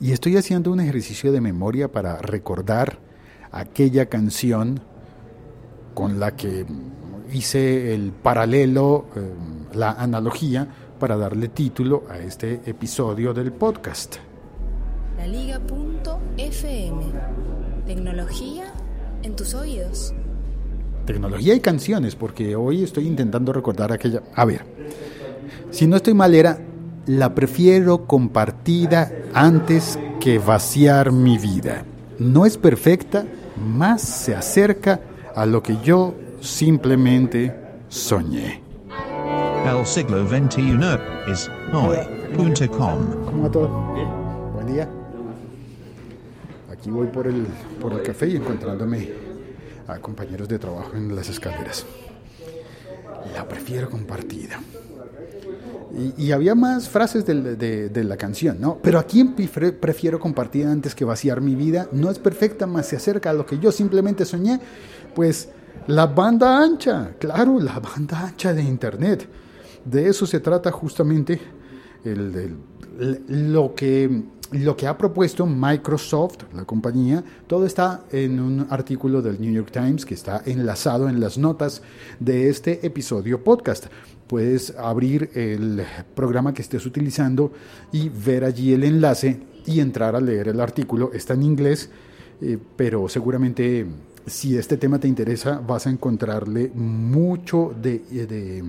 Y estoy haciendo un ejercicio de memoria para recordar aquella canción con la que hice el paralelo, eh, la analogía, para darle título a este episodio del podcast. La Liga.fm. Tecnología en tus oídos. Tecnología y canciones, porque hoy estoy intentando recordar aquella... A ver, si no estoy mal era la prefiero compartida antes que vaciar mi vida. No es perfecta, más se acerca a lo que yo simplemente soñé. El siglo XXI es hoy.com. ¿Cómo va todo? Bien. Buen día. Aquí voy por el, por el café y encontrándome a compañeros de trabajo en las escaleras. La prefiero compartida. Y, había más frases de, la canción, ¿no? Pero a prefiero compartir antes que vaciar mi vida? No es perfecta, más se acerca a lo que yo simplemente soñé. Pues la banda ancha, claro, la banda ancha de Internet. De eso se trata justamente el, lo, que, lo que ha propuesto Microsoft, la compañía. Todo está en un artículo del New York Times que está enlazado en las notas de este episodio podcast puedes abrir el programa que estés utilizando y ver allí el enlace y entrar a leer el artículo. Está en inglés, eh, pero seguramente si este tema te interesa vas a encontrarle mucho de, eh, de,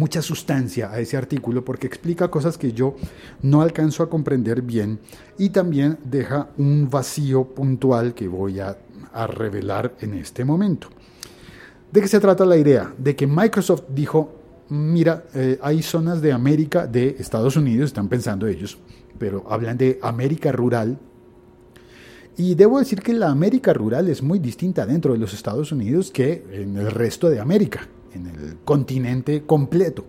mucha sustancia a ese artículo porque explica cosas que yo no alcanzo a comprender bien y también deja un vacío puntual que voy a, revelar en este momento. ¿De qué se trata la idea? De que Microsoft dijo, mira, eh, hay zonas de América, de Estados Unidos, están pensando ellos, pero hablan de América rural. Y debo decir que la América rural es muy distinta dentro de los Estados Unidos que en el resto de América, en el continente completo.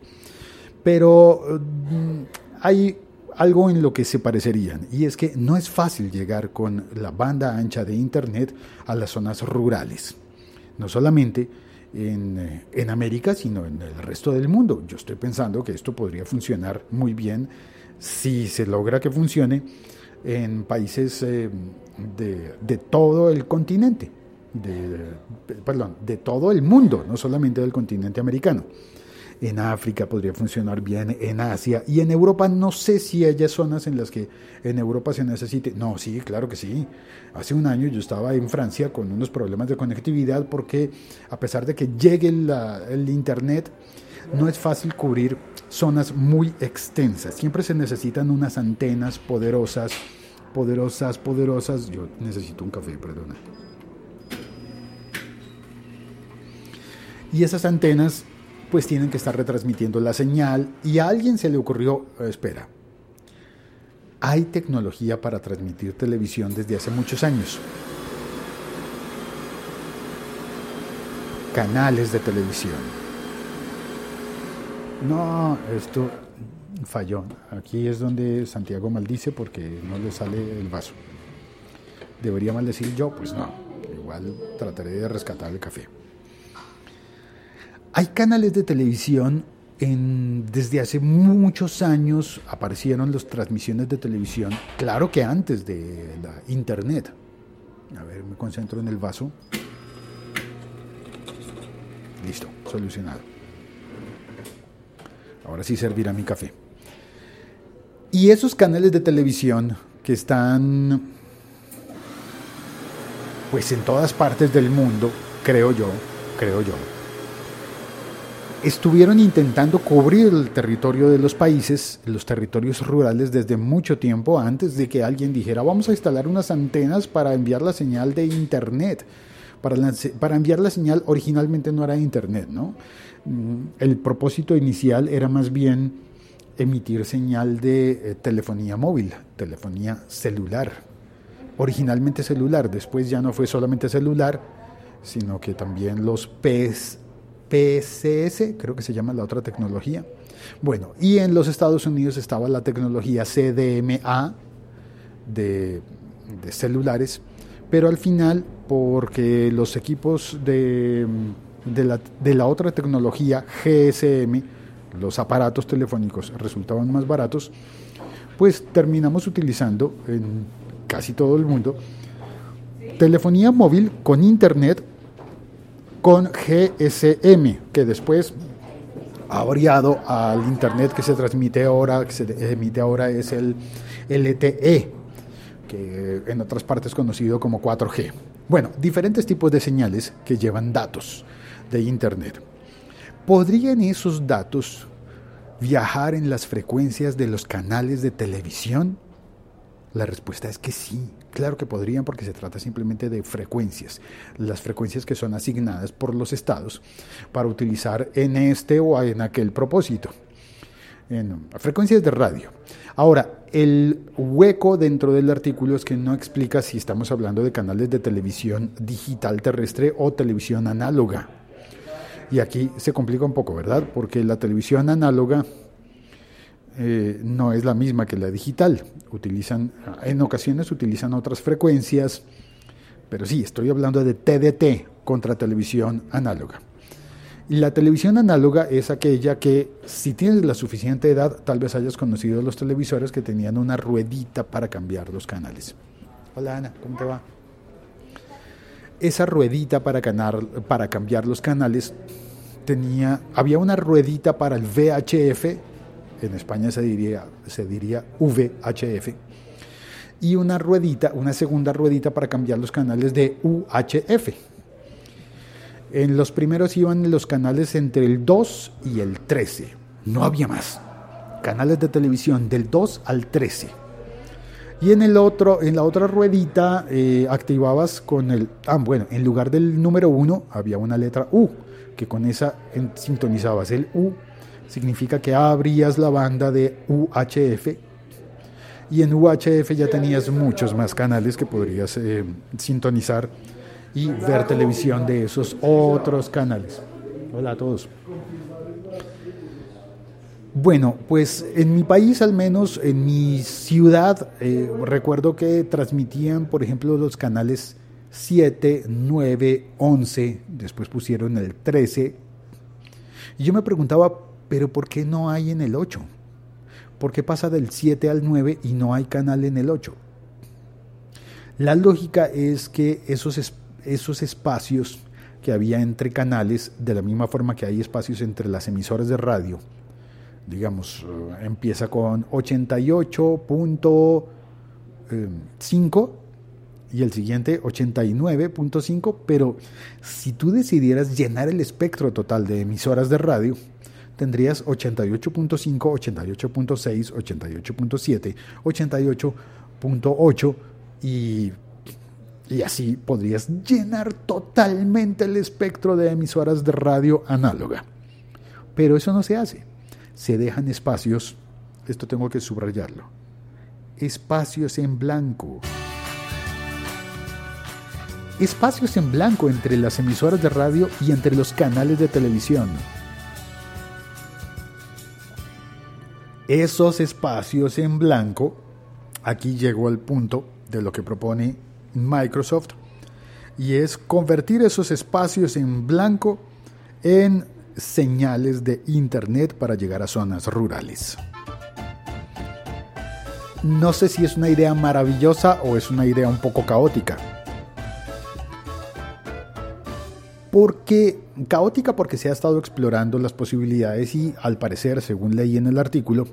Pero mm, hay algo en lo que se parecerían, y es que no es fácil llegar con la banda ancha de Internet a las zonas rurales. No solamente en, en, América, sino en el resto del mundo. Yo estoy pensando que esto podría funcionar muy bien si se logra que funcione en países eh, de, de, todo el continente, de, perdón, de todo el mundo, no solamente del continente americano en África podría funcionar bien, en Asia y en Europa no sé si hay zonas en las que en Europa se necesite. No, sí, claro que sí. Hace un año yo estaba en Francia con unos problemas de conectividad porque a pesar de que llegue el Internet, no es fácil cubrir zonas muy extensas. Siempre se necesitan unas antenas poderosas, poderosas, poderosas. Yo necesito un café, perdona. Y esas antenas pues tienen que estar retransmitiendo la señal y a alguien se le ocurrió, eh, espera, hay tecnología para transmitir televisión desde hace muchos años. Canales de televisión. No, esto falló. Aquí es donde Santiago maldice porque no le sale el vaso. ¿Debería maldecir yo? Pues no. Igual trataré de rescatar el café. Hay canales de televisión, en, desde hace muchos años aparecieron las transmisiones de televisión, claro que antes de la internet. A ver, me concentro en el vaso. Listo, solucionado. Ahora sí servirá mi café. Y esos canales de televisión que están pues en todas partes del mundo, creo yo, creo yo, estuvieron intentando cubrir el territorio de los países, los territorios rurales, desde mucho tiempo antes de que alguien dijera, vamos a instalar unas antenas para enviar la señal de Internet. Para, enviar la señal originalmente no era Internet, ¿no? Mm, el propósito inicial era más bien emitir señal de eh, telefonía móvil, telefonía celular. Originalmente celular, después ya no fue solamente celular, sino que también los PES PCS, creo que se llama la otra tecnología. Bueno, y en los Estados Unidos estaba la tecnología CDMA de, celulares, pero al final, porque los equipos de, la, de la otra tecnología GSM, los aparatos telefónicos resultaban más baratos, pues terminamos utilizando en casi todo el mundo telefonía móvil con internet con GSM, que después ha variado al Internet que se transmite ahora, que se emite ahora es el LTE, que en otras partes conocido como 4G. Bueno, diferentes tipos de señales que llevan datos de Internet. ¿Podrían esos datos viajar en las frecuencias de los canales de televisión? La respuesta es que sí. Claro que podrían porque se trata simplemente de frecuencias, las frecuencias que son asignadas por los estados para utilizar en este o en aquel propósito. En frecuencias de radio. Ahora, el hueco dentro del artículo es que no explica si estamos hablando de canales de televisión digital terrestre o televisión análoga. Y aquí se complica un poco, ¿verdad? Porque la televisión análoga eh, no es la misma que la digital. Utilizan, en ocasiones utilizan otras frecuencias, pero sí, estoy hablando de TDT contra televisión análoga. La televisión análoga es aquella que, si tienes la suficiente edad, tal vez hayas conocido los televisores que tenían una ruedita para cambiar los canales. Hola Ana, ¿cómo te va? Esa ruedita para, para cambiar los canales tenía, había una ruedita para el VHF en España se diría, se diría VHF, y una ruedita, una segunda ruedita para cambiar los canales de UHF. En los primeros iban los canales entre el 2 y el 13, no había más. Canales de televisión del 2 al 13. Y en el otro, en la otra ruedita eh, activabas con el, ah, bueno, en lugar del número 1 había una letra U, que con esa sintonizabas el U significa que abrías la banda de UHF y en UHF ya tenías muchos más canales que podrías eh, sintonizar y ver televisión de esos otros canales. Hola a todos. Bueno, pues en mi país, al menos en mi ciudad, eh, recuerdo que transmitían, por ejemplo, los canales 7, 9, 11, después pusieron el 13. Y yo me preguntaba, pero ¿por qué no hay en el 8? ¿Por qué pasa del 7 al 9 y no hay canal en el 8? La lógica es que esos, esos espacios que había entre canales, de la misma forma que hay espacios entre las emisoras de radio, digamos, eh, empieza con 88.5 eh, y el siguiente 89.5, pero si tú decidieras llenar el espectro total de emisoras de radio, tendrías 88.5, 88.6, 88.7, 88.8 y, y así podrías llenar totalmente el espectro de emisoras de radio análoga. Pero eso no se hace. Se dejan espacios, esto tengo que subrayarlo, espacios en blanco espacios en blanco entre las emisoras de radio y entre los canales de televisión. Esos espacios en blanco, aquí llegó al punto de lo que propone Microsoft, y es convertir esos espacios en blanco en señales de Internet para llegar a zonas rurales. No sé si es una idea maravillosa o es una idea un poco caótica. Porque caótica porque se ha estado explorando las posibilidades y al parecer, según leí en el artículo,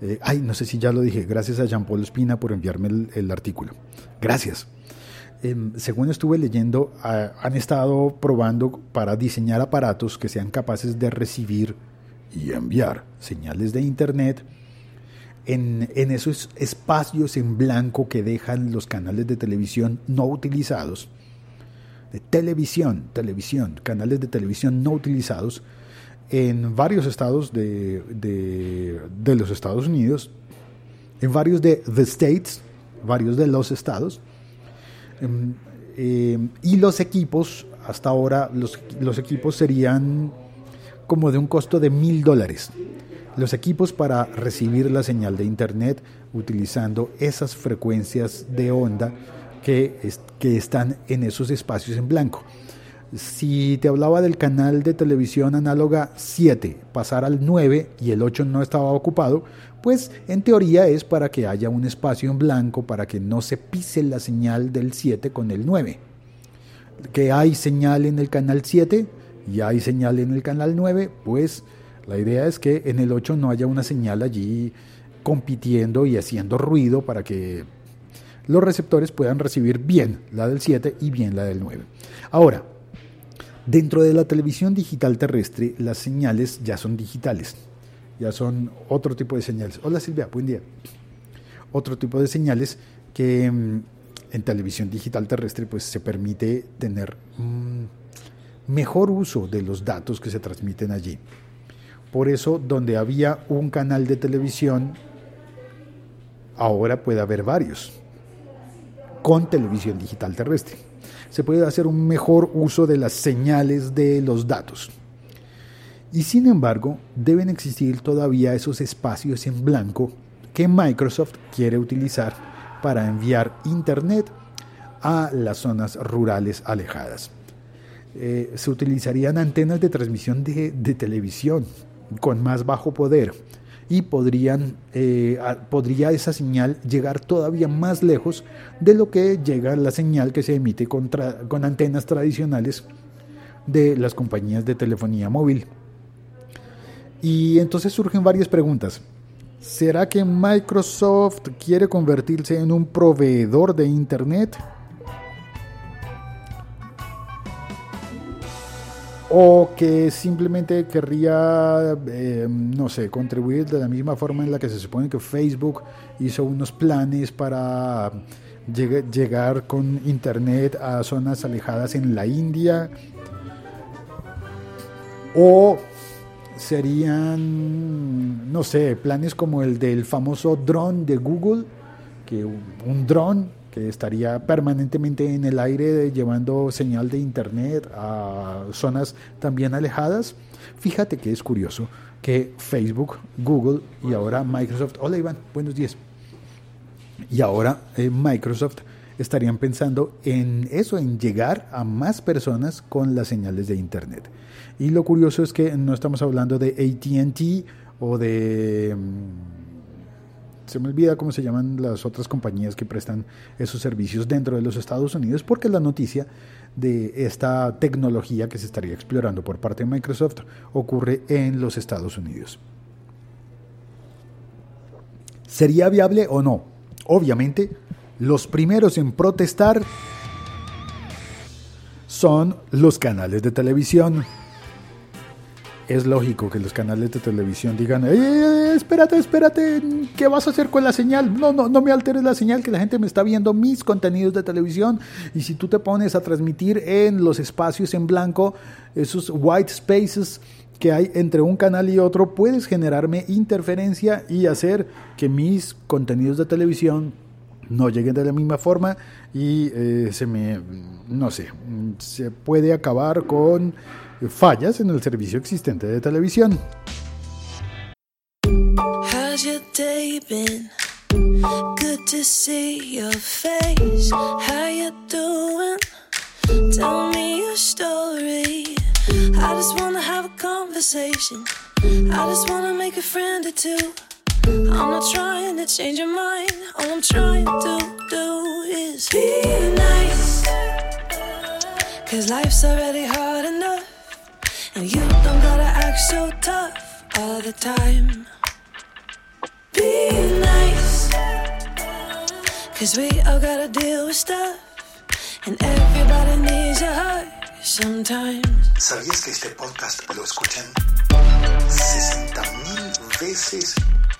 Eh, ay, no sé si ya lo dije, gracias a Jean Paul Espina por enviarme el, artículo. Gracias. Em, según estuve leyendo, han estado probando para diseñar aparatos que sean capaces de recibir y enviar señales de Internet en, en, esos espacios en blanco que dejan los canales de televisión no utilizados, televisión, televisión, canales de televisión no utilizados en varios estados de, de, de los Estados Unidos, en varios de the states, varios de los estados, em, em, y los equipos, hasta ahora los, los equipos serían como de un costo de mil dólares. Los equipos para recibir la señal de Internet utilizando esas frecuencias de onda que, están en esos espacios en blanco. Si te hablaba del canal de televisión análoga 7, pasar al 9 y el 8 no estaba ocupado, pues en teoría es para que haya un espacio en blanco para que no se pise la señal del 7 con el 9. Que hay señal en el canal 7 y hay señal en el canal 9, pues la idea es que en el 8 no haya una señal allí compitiendo y haciendo ruido para que los receptores puedan recibir bien la del 7 y bien la del 9. Ahora, dentro de la televisión digital terrestre, las señales ya son digitales, ya son otro tipo de señales. Hola Silvia, buen día. Otro tipo de señales que mm, en televisión digital terrestre pues se permite tener mejor uso de los datos que se transmiten allí. Por eso, donde había un canal de televisión, ahora puede haber varios, con televisión digital terrestre. Se puede hacer un mejor uso de las señales de los datos. Y sin embargo, deben existir todavía esos espacios en blanco que Microsoft quiere utilizar para enviar Internet a las zonas rurales alejadas. Eh, se utilizarían antenas de transmisión de, televisión con más bajo poder y podrían, eh, podría esa señal llegar todavía más lejos de lo que llega la señal que se emite con, con antenas tradicionales de las compañías de telefonía móvil. Y entonces surgen varias preguntas. ¿Será que Microsoft quiere convertirse en un proveedor de Internet? O que simplemente querría, eh, no sé, contribuir de la misma forma en la que se supone que Facebook hizo unos planes para llegar con Internet a zonas alejadas en la India, o serían, no sé, planes como el del famoso drone de Google, que un dron que estaría permanentemente en el aire llevando señal de internet a zonas también alejadas. Fíjate que es curioso que Facebook, Google y ahora Microsoft, hola Iván, buenos días. Y ahora eh, Microsoft estarían pensando en eso, en llegar a más personas con las señales de internet. Y lo curioso es que no estamos hablando de ATT o de mm, se me olvida cómo se llaman las otras compañías que prestan esos servicios dentro de los Estados Unidos, porque la noticia de esta tecnología que se estaría explorando por parte de Microsoft ocurre en los Estados Unidos. ¿Sería viable o no? Obviamente, los primeros en protestar son los canales de televisión es lógico que los canales de televisión digan, espérate, espérate, ¿qué vas a hacer con la señal? No, no, no me alteres la señal, que la gente me está viendo mis contenidos de televisión. Y si tú te pones a transmitir en los espacios en blanco, esos white spaces que hay entre un canal y otro, puedes generarme interferencia y hacer que mis contenidos de televisión no lleguen de la misma forma y eh, se me, no sé, se puede acabar con fallas en el servicio existente de televisión. I'm not trying to change your mind. All I'm trying to do is be nice. Cause life's already hard. And you don't gotta act so tough all the time. Be nice. Cause we all gotta deal with stuff. And everybody needs a hug sometimes. ¿Sabías que este podcast lo escuchan 60 mil veces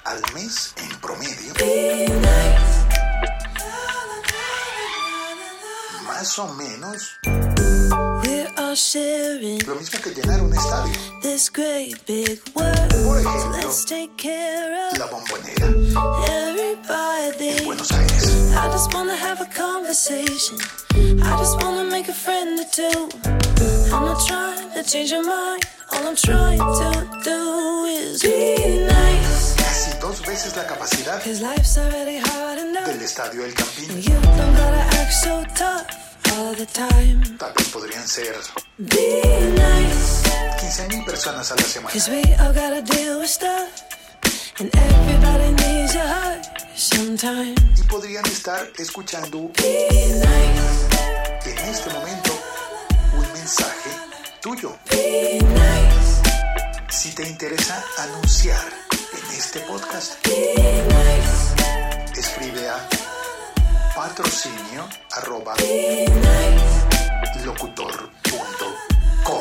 al mes en promedio? Be nice. Más o menos lo mismo que llenar un estadio. this great big world. Por So ejemplo, let's take care of la bombonera en everybody. Buenos Aires. I just wanna have a conversation. I just wanna make a friend or two. I'm not trying to change your mind. All I'm trying to do is be nice. Casi dos veces la capacidad Cause life's already hard enough. del estadio del And Campín. Tal vez podrían ser Be nice. 15 mil personas a la semana. Y podrían estar escuchando Be nice. en este momento un mensaje tuyo. Be nice. Si te interesa anunciar en este podcast, Be nice. escribe a patrocinio arroba locutor.co.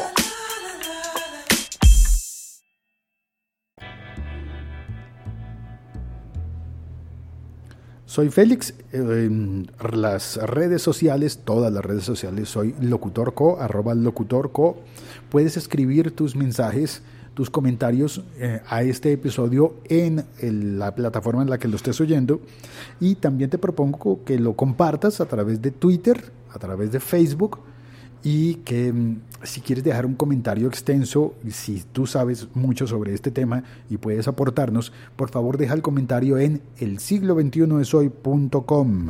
Soy Félix, en las redes sociales, todas las redes sociales, soy locutorco, arroba locutorco. Puedes escribir tus mensajes, tus comentarios eh, a este episodio en la plataforma en la que lo estés oyendo. Y también te propongo que lo compartas a través de Twitter, a través de Facebook y que mm, si quieres dejar un comentario extenso, si tú sabes mucho sobre este tema y puedes aportarnos, por favor deja el comentario en el siglo 21 es hoy.com.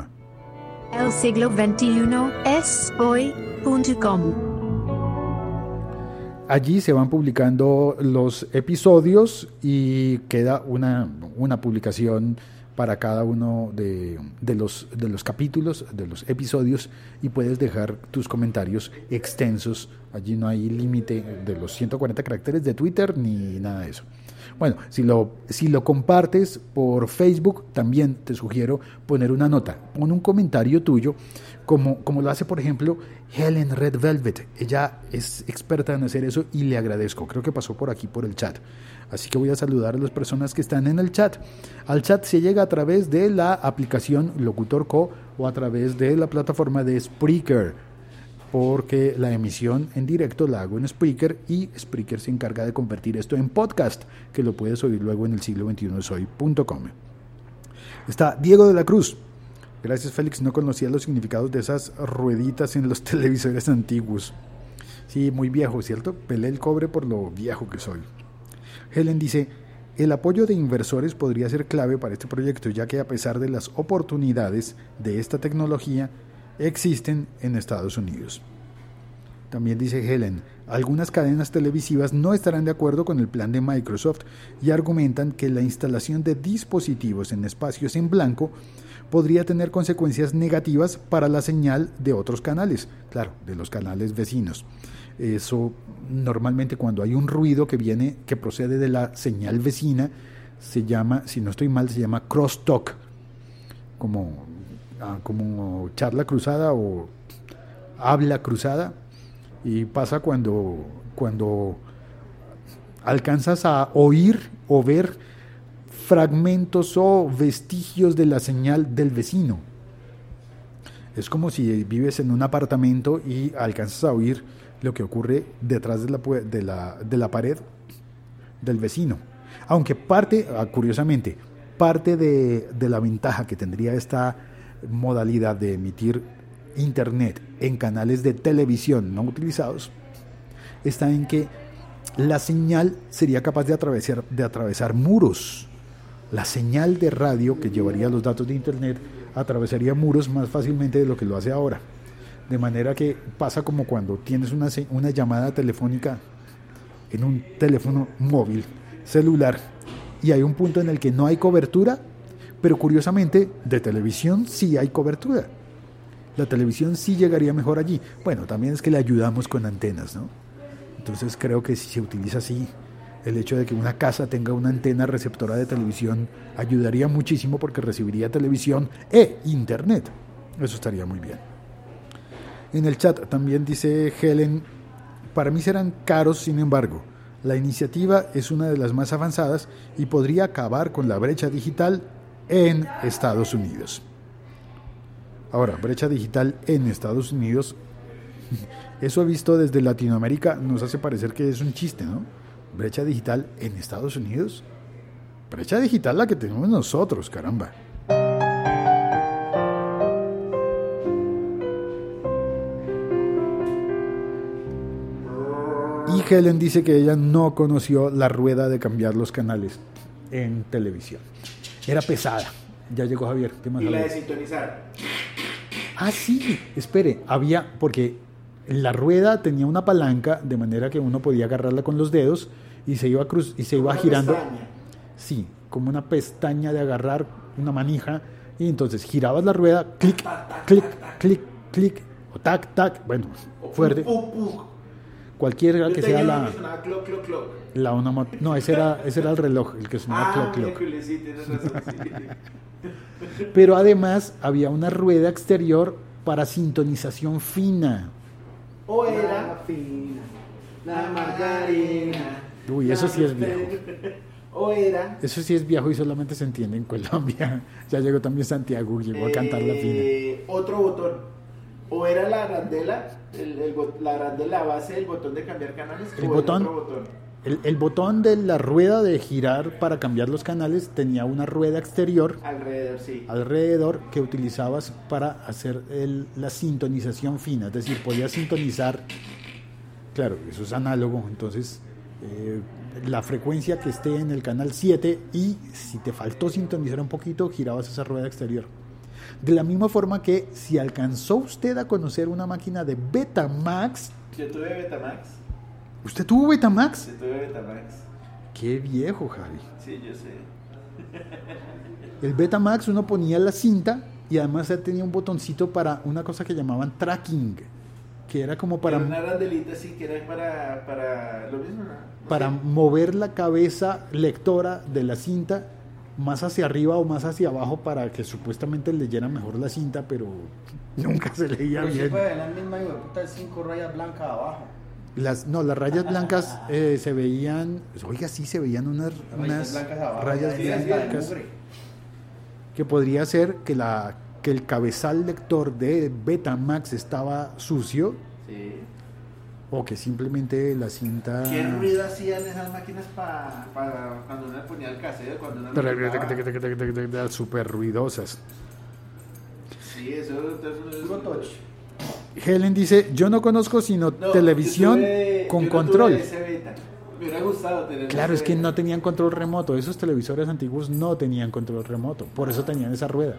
El siglo XXI es hoy.com. Allí se van publicando los episodios y queda una, una publicación para cada uno de, de los, de los capítulos, de los episodios, y puedes dejar tus comentarios extensos. Allí no hay límite de los 140 caracteres de Twitter ni nada de eso. Bueno, si lo, si lo compartes por Facebook, también te sugiero poner una nota, pon un comentario tuyo, como, como lo hace, por ejemplo, Helen Red Velvet. Ella es experta en hacer eso y le agradezco. Creo que pasó por aquí, por el chat. Así que voy a saludar a las personas que están en el chat. Al chat se llega a través de la aplicación Locutor Co o a través de la plataforma de Spreaker porque la emisión en directo la hago en Spreaker y Spreaker se encarga de convertir esto en podcast, que lo puedes oír luego en el siglo 21 soy.com. Está Diego de la Cruz. Gracias Félix, no conocía los significados de esas rueditas en los televisores antiguos. Sí, muy viejo, ¿cierto? Pelé el cobre por lo viejo que soy. Helen dice, el apoyo de inversores podría ser clave para este proyecto, ya que a pesar de las oportunidades de esta tecnología, existen en Estados Unidos. También dice Helen, algunas cadenas televisivas no estarán de acuerdo con el plan de Microsoft y argumentan que la instalación de dispositivos en espacios en blanco podría tener consecuencias negativas para la señal de otros canales, claro, de los canales vecinos. Eso normalmente cuando hay un ruido que viene, que procede de la señal vecina, se llama, si no estoy mal, se llama crosstalk, como, como charla cruzada o habla cruzada. Y pasa cuando, cuando alcanzas a oír o ver fragmentos o vestigios de la señal del vecino. Es como si vives en un apartamento y alcanzas a oír lo que ocurre detrás de la, de la, de la pared del vecino. Aunque parte, ah, curiosamente, parte de, de la ventaja que tendría esta modalidad de emitir internet en canales de televisión no utilizados está en que la señal sería capaz de atravesar, de atravesar muros. La señal de radio que llevaría los datos de internet atravesaría muros más fácilmente de lo que lo hace ahora. De manera que pasa como cuando tienes una, una llamada telefónica en un teléfono móvil, celular, y hay un punto en el que no hay cobertura, pero curiosamente de televisión sí hay cobertura. La televisión sí llegaría mejor allí. Bueno, también es que le ayudamos con antenas, ¿no? Entonces creo que si se utiliza así, el hecho de que una casa tenga una antena receptora de televisión ayudaría muchísimo porque recibiría televisión e internet. Eso estaría muy bien. En el chat también dice Helen, para mí serán caros, sin embargo. La iniciativa es una de las más avanzadas y podría acabar con la brecha digital en Estados Unidos. Ahora, brecha digital en Estados Unidos, eso visto desde Latinoamérica nos hace parecer que es un chiste, ¿no? Brecha digital en Estados Unidos. Brecha digital la que tenemos nosotros, caramba. Y Helen dice que ella no conoció la rueda de cambiar los canales en televisión. Era pesada. Ya llegó Javier. ¿Qué más Y la de sintonizar. Ah, sí, espere, había, porque la rueda tenía una palanca de manera que uno podía agarrarla con los dedos y se iba, cruz, y se iba Una girando. pestaña. Sí, como una pestaña de agarrar una manija y entonces girabas la rueda, clic, clic, clic, clic, o tac, tac, bueno, fuerte. Cualquiera que sea la, que la onomat- no, ese era, ese era el reloj, el que sonaba Ah, cloc, cloc. miércoles, sí, tienes razón, sí. Pero además había una rueda exterior para sintonización fina. O era fina, la margarina. Uy, eso sí es viejo. O era. Eso sí es viejo y solamente se entiende en Colombia. Ya llegó también Santiago, llegó a cantar la fina. eh, Otro botón. O era la arandela, el, la arandela base del botón de cambiar canales. El o botón- otro botón. El, el botón de la rueda de girar para cambiar los canales tenía una rueda exterior Alrededor, sí. alrededor que utilizabas para hacer el- la sintonización fina. Es decir, podías sintonizar, claro, eso es análogo, entonces eh, la frecuencia que esté en el canal 7 y si te faltó sintonizar un poquito, girabas esa rueda exterior. De la misma forma que si alcanzó usted a conocer una máquina de Betamax, Yo tuve Betamax. ¿usted tuvo Betamax? Yo tuve Betamax. Qué viejo, Javi. Sí, yo sé. El Betamax uno ponía la cinta y además él tenía un botoncito para una cosa que llamaban tracking, que era como Para para, una sí que era para, para lo mismo, ¿no? Para mover la cabeza lectora de la cinta más hacia arriba o más hacia abajo para que supuestamente leyera mejor la cinta, pero nunca se leía Pero bien. ver la misma puta cinco rayas blancas abajo. Las, no, las rayas blancas eh, se veían, oiga, sí se veían unas, unas blancas abajo. rayas blancas que podría ser que, la, que el cabezal lector de Betamax estaba sucio Sí. O que simplemente la cinta... ¿Qué ruido hacían esas máquinas para cuando uno le ponía el cassette? Cuando uno tocaba? Súper ruidosas. Sí, eso entonces Puro touch. Helen dice, yo no conozco sino No, televisión yo tuve- con yo no tuve control. ese beta. Me hubiera gustado tener Claro, ese es que no tenían control remoto. Esos televisores antiguos no tenían control remoto. Por eso tenían esa rueda.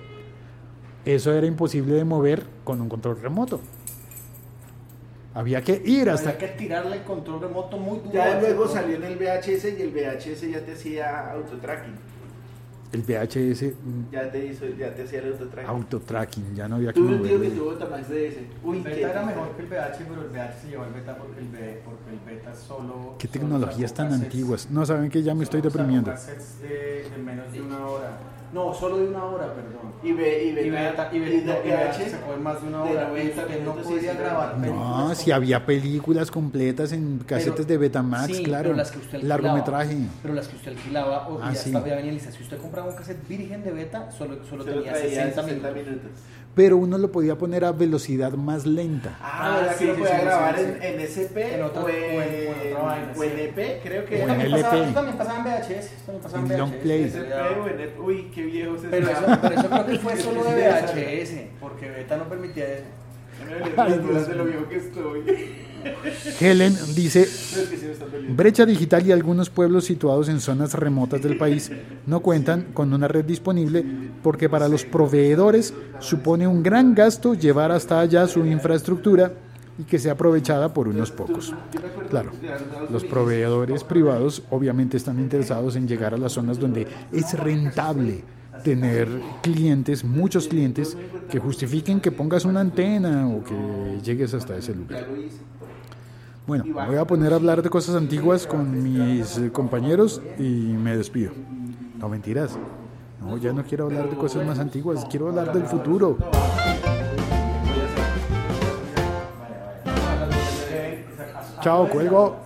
Eso era imposible de mover con un control remoto. Había que ir hasta... Había que tirarle el control remoto muy duro. Ya luego salió en el VHS y el VHS ya te hacía autotracking. El VHS mm, Ya te hizo, ya te hacía el autotracking. autotracking, ya no había que Tuve un tío que moverlo. tuvo Betamax de ese. Uy, El beta era mejor que el VH, pero el VH se llevó el beta porque el, B- porque el beta solo. Qué tecnologías tan cassettes. antiguas. No saben que ya me estoy deprimiendo. cassettes de, de menos de una hora. No, solo de una hora, perdón. Y, ve, y, Y beta, beta, y y beta, de y beta VH, sacó de más de una de hora. 90 y usted no podía grabar. No, si había películas completas en casetes Pero- de Betamax, sí, claro. pero las que usted alquilaba, Largometraje. Pero las que usted alquilaba, o Ah, ya sí. estaba ya venía lista. Si usted compraba un cassette virgen de beta, solo, solo, tenía traía 60 60 minutos. minutos. Pero uno lo podía poner a velocidad más lenta. Ah, Ah, ¿verdad sí, que lo podía sí, grabar sí, en, sí. en SP En otra- o o en- o en vaina, o en. EP? Creo que O en LP. pasaba, eso también pasaba en VHS. Eso también pasaba en En long VHS. play. SP o en EP. Uy, qué viejo se Pero eso, pero eso creo que fue solo de VHS, porque beta no permitía eso. Ay, de lo viejo que estoy. Helen dice, brecha digital y algunos pueblos situados en zonas remotas del país no cuentan con una red disponible porque para los proveedores supone un gran gasto llevar hasta allá su infraestructura y que sea aprovechada por unos pocos. Claro, los proveedores privados obviamente están interesados en llegar a las zonas donde es rentable tener clientes, muchos clientes, que justifiquen que pongas una antena o que llegues hasta ese lugar. Bueno, voy a poner a hablar de cosas antiguas con mis eh, compañeros y me despido. No mentiras. No, ya no quiero hablar de cosas más antiguas, quiero hablar del futuro. Chao, cuelgo.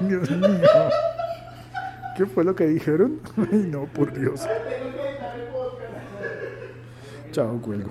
Dios mío. ¿Qué fue lo que dijeron? Ay, no, por Dios. Chao, cuelgo.